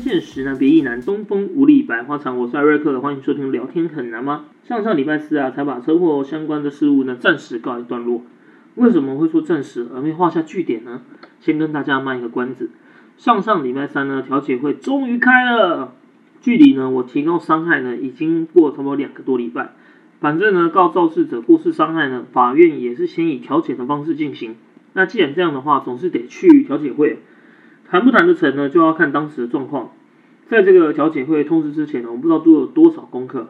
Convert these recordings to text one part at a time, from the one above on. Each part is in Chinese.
现实呢，别意难，东风无力百花残。我是艾瑞克，欢迎收听聊天很难吗？上上礼拜四啊，才把车祸相关的事物呢暂时告一段落。为什么会说暂时而没画下句点呢？先跟大家卖一个关子。上上礼拜三呢，调解会终于开了，距离呢我提高伤害呢已经过差不多两个多礼拜。反正呢告肇事者过失伤害呢，法院也是先以调解的方式进行。那既然这样的话，总是得去调解会。谈不谈得成呢，就要看当时的状况。在这个调解会通知之前呢，我不知道做了多少功课。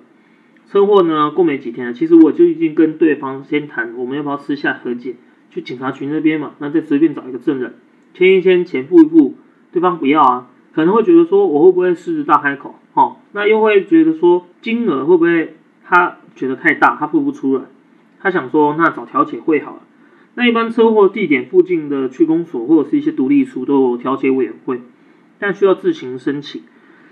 车祸呢过没几天，其实我就已经跟对方先谈，我们要不要私下和解，去警察局那边嘛，那再随便找一个证人签一签，钱付一付。对方不要啊，可能会觉得说我会不会狮子大开口，哦，那又会觉得说金额会不会他觉得太大，他付不出来，他想说那找调解会好了。那一般车祸地点附近的区公所或者是一些独立处都有调解委员会，但需要自行申请，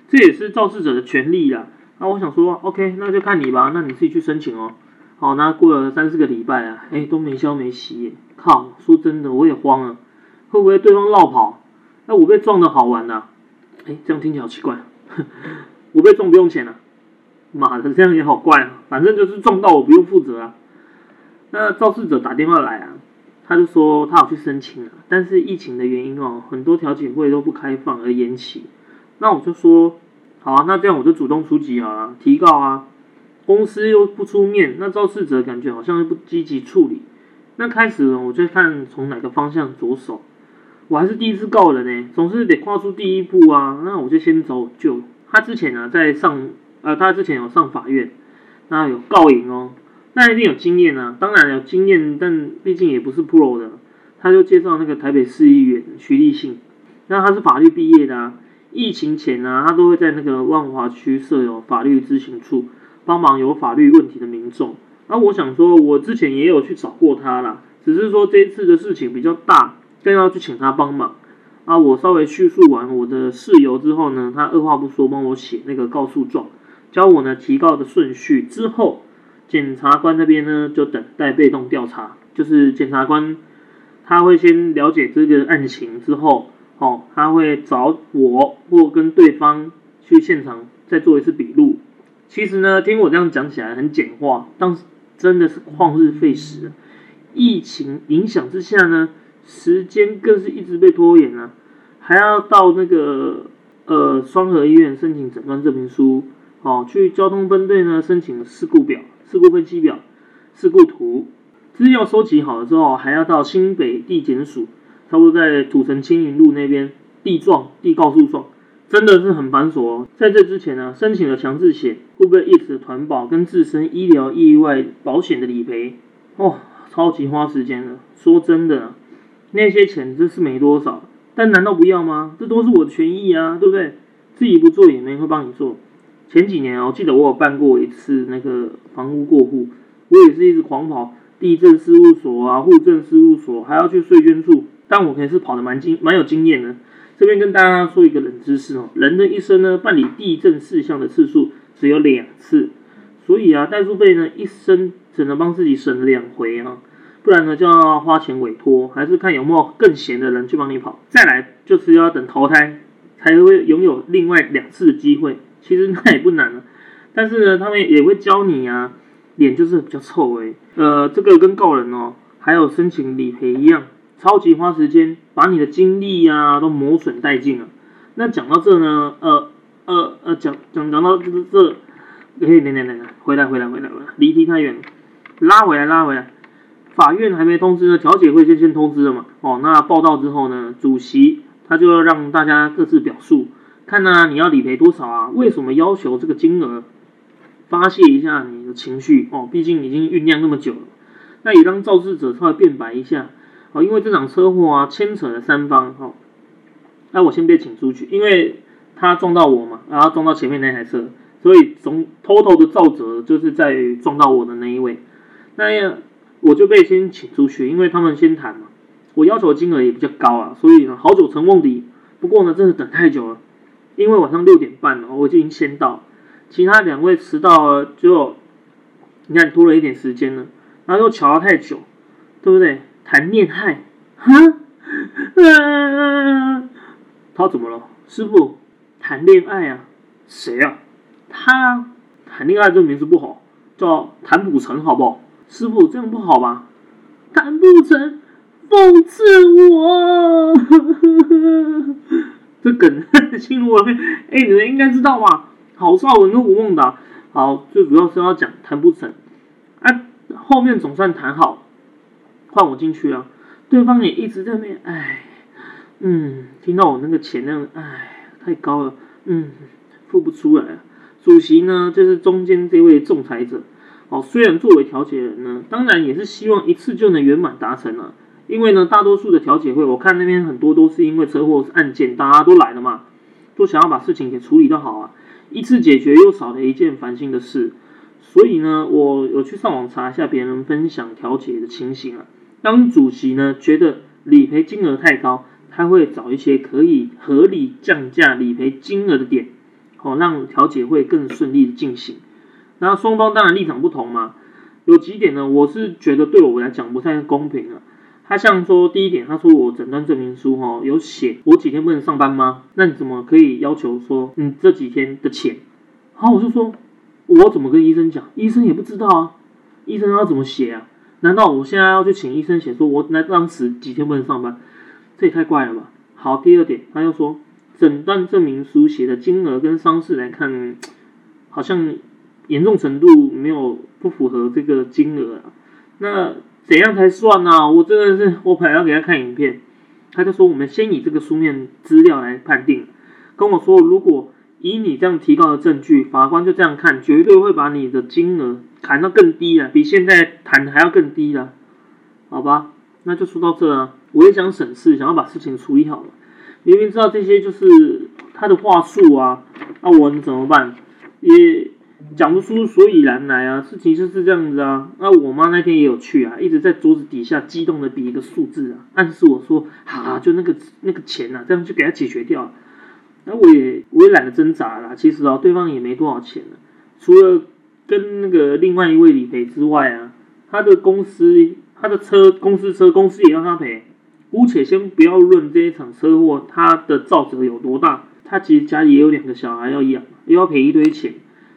这也是肇事者的权利啦。那我想说，OK，那就看你吧，那你自己去申请哦。好，那过了三四个礼拜啊，哎，都没消没息，靠！说真的，我也慌了，会不会对方绕跑？那我被撞的好玩呐？哎，这样听起来好奇怪。我被撞不用钱啊？妈的，这样也好怪啊！反正就是撞到我不用负责啊。那肇事者打电话来啊。他就说他要去申请了，但是疫情的原因哦，很多调解会都不开放而延期。那我就说好啊，那这样我就主动出击好了，提告啊。公司又不出面，那肇事者感觉好像又不积极处理。那开始呢我就看从哪个方向着手。我还是第一次告人呢，总是得跨出第一步啊。那我就先找舅，他之前呢在上呃，他之前有上法院，那有告赢哦。那一定有经验啊，当然有经验，但毕竟也不是 pro 的。他就介绍那个台北市议员徐立信，那他是法律毕业的啊。疫情前呢，他都会在那个万华区设有法律咨询处，帮忙有法律问题的民众。那我想说，我之前也有去找过他啦，只是说这次的事情比较大，更要去请他帮忙。啊，我稍微叙述完我的事由之后呢，他二话不说帮我写那个告诉状，教我呢提告的顺序之后。检察官那边呢，就等待被动调查，就是检察官他会先了解这个案情之后，哦，他会找我或跟对方去现场再做一次笔录。其实呢，听我这样讲起来很简化，但是真的是旷日费时。疫情影响之下呢，时间更是一直被拖延啊，还要到那个呃双河医院申请诊断证明书，哦，去交通分队呢申请事故表。事故分析表、事故图资料收集好了之后，还要到新北地检署，差不多在土城青云路那边地状、地告诉状，真的是很繁琐哦。在这之前呢，申请了强制险、会不会一直团保跟自身医疗意外保险的理赔，哦，超级花时间的。说真的，那些钱真是没多少，但难道不要吗？这都是我的权益啊，对不对？自己不做，也没人会帮你做。前几年我记得我有办过一次那个房屋过户，我也是一直狂跑地震事务所啊、户政事务所，还要去税捐处，但我可能是跑的蛮经蛮有经验的。这边跟大家说一个冷知识哦，人的一生呢办理地震事项的次数只有两次，所以啊，代数费呢一生只能帮自己省两回啊，不然呢就要花钱委托，还是看有没有更闲的人去帮你跑。再来就是要等投胎才会拥有另外两次的机会。其实那也不难啊，但是呢，他们也会教你啊，脸就是比较臭哎，呃，这个跟告人哦，还有申请理赔一样，超级花时间，把你的精力啊都磨损殆尽了。那讲到这呢，呃呃呃，讲讲讲到这这，嘿等等等等，回来回来回来回来，离题太远了，拉回来拉回来，法院还没通知呢，调解会先先通知了嘛，哦，那报道之后呢，主席他就要让大家各自表述。看呢，你要理赔多少啊？为什么要求这个金额？发泄一下你的情绪哦，毕竟已经酝酿那么久了。那也让肇事者稍微辩白一下哦，因为这场车祸啊，牵扯了三方哦。那我先被请出去，因为他撞到我嘛，然后撞到前面那台车，所以总 total 的肇责就是在于撞到我的那一位。那样我就被先请出去，因为他们先谈嘛。我要求的金额也比较高啊，所以呢，好久成梦里。不过呢，真是等太久了。因为晚上六点半了，我已经先到，其他两位迟到了，就你看拖了一点时间了，然后又瞧了太久，对不对？谈恋爱，哈，他怎么了？师傅，谈恋爱啊？谁啊？他谈恋爱这名字不好，叫谈不成，好不好？师傅这样不好吧？谈不成讽刺我，这梗进入了。哎，你们应该知道吧？郝邵文跟吴孟达，好，最主要是要讲谈不成，啊，后面总算谈好，换我进去了，对方也一直在那，哎，嗯，听到我那个钱那样，哎，太高了，嗯，付不出来。主席呢，就是中间这位仲裁者。哦，虽然作为调解人呢，当然也是希望一次就能圆满达成了。因为呢，大多数的调解会，我看那边很多都是因为车祸案件，大家都来了嘛，都想要把事情给处理的好啊，一次解决又少了一件烦心的事。所以呢，我有去上网查一下别人分享调解的情形啊。当主席呢觉得理赔金额太高，他会找一些可以合理降价理赔金额的点，好让调解会更顺利的进行。那双方当然立场不同嘛，有几点呢？我是觉得对我来讲不太公平啊。他像说第一点，他说我诊断证明书哈有写我几天不能上班吗？那你怎么可以要求说你这几天的钱？好，我就说我怎么跟医生讲？医生也不知道啊，医生要怎么写啊？难道我现在要去请医生写说我那当时几天不能上班？这也太怪了吧？好，第二点，他又说诊断证明书写的金额跟伤势来看，好像。严重程度没有不符合这个金额啊，那怎样才算呢？我真的是我本来要给他看影片，他就说我们先以这个书面资料来判定，跟我说如果以你这样提高的证据，法官就这样看，绝对会把你的金额砍到更低了，比现在谈的还要更低了，好吧？那就说到这啊，我也想省事，想要把事情处理好了，明明知道这些就是他的话术啊，那我能怎么办？也。讲不出所以然来啊，事情就是这样子啊。那我妈那天也有去啊，一直在桌子底下激动的比一个数字啊，暗示我说，啊，就那个那个钱呐，这样就给他解决掉。那我也我也懒得挣扎啦。其实啊，对方也没多少钱了，除了跟那个另外一位理赔之外啊，他的公司他的车公司车公司也要他赔。姑且先不要论这一场车祸他的造责有多大，他其实家里也有两个小孩要养，又要赔一堆钱。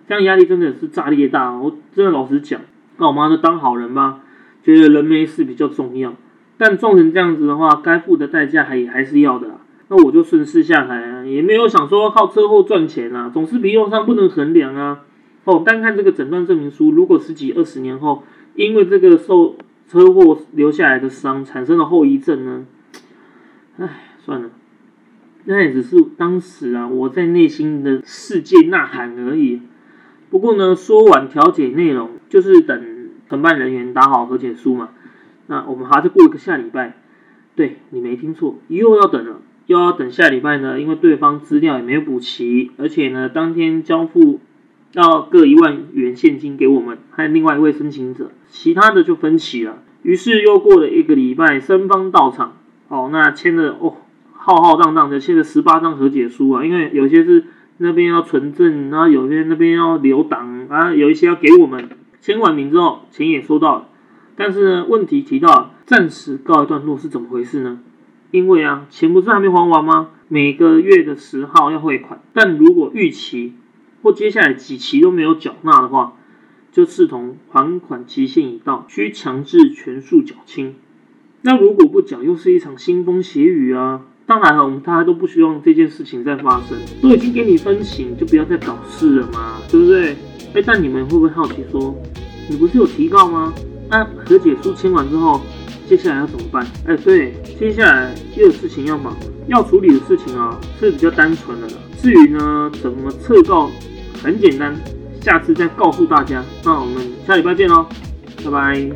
这样压力真的是炸裂大，我真的老实讲，那我妈就当好人吧，觉得人没事比较重要。但撞成这样子的话，该付的代价还也还是要的。那我就顺势下台啊，也没有想说靠车祸赚钱啊，总是比用上不能衡量啊。哦，单看这个诊断证明书，如果十几二十年后，因为这个受车祸留下来的伤产生了后遗症呢？唉，算了，那也只是当时啊我在内心的世界呐喊而已。不过呢，说完调解内容，就是等承办人员打好和解书嘛。那我们还是过一个下礼拜。对你没听错，又要等了，又要等下礼拜呢，因为对方资料也没有补齐，而且呢，当天交付要各一万元现金给我们，还有另外一位申请者，其他的就分期了。于是又过了一个礼拜，三方到场，哦，那签了哦，浩浩荡荡的签了十八张和解书啊，因为有些是。那边要存证，然后有些那边要留档啊，有一些要给我们签完名之后，钱也收到了。但是呢，问题提到暂时告一段落是怎么回事呢？因为啊，钱不是还没还完吗？每个月的十号要汇款，但如果逾期或接下来几期都没有缴纳的话，就视同还款期限已到，需强制全数缴清。那如果不缴，又是一场腥风血雨啊！当然了，我们大家都不希望这件事情再发生。都已经给你分刑，就不要再搞事了嘛，对不对？哎，但你们会不会好奇说，你不是有提告吗？那和解书签完之后，接下来要怎么办？哎，对，接下来又有事情要忙，要处理的事情啊是比较单纯的了。至于呢，怎么撤告，很简单，下次再告诉大家。那我们下礼拜见喽，拜拜。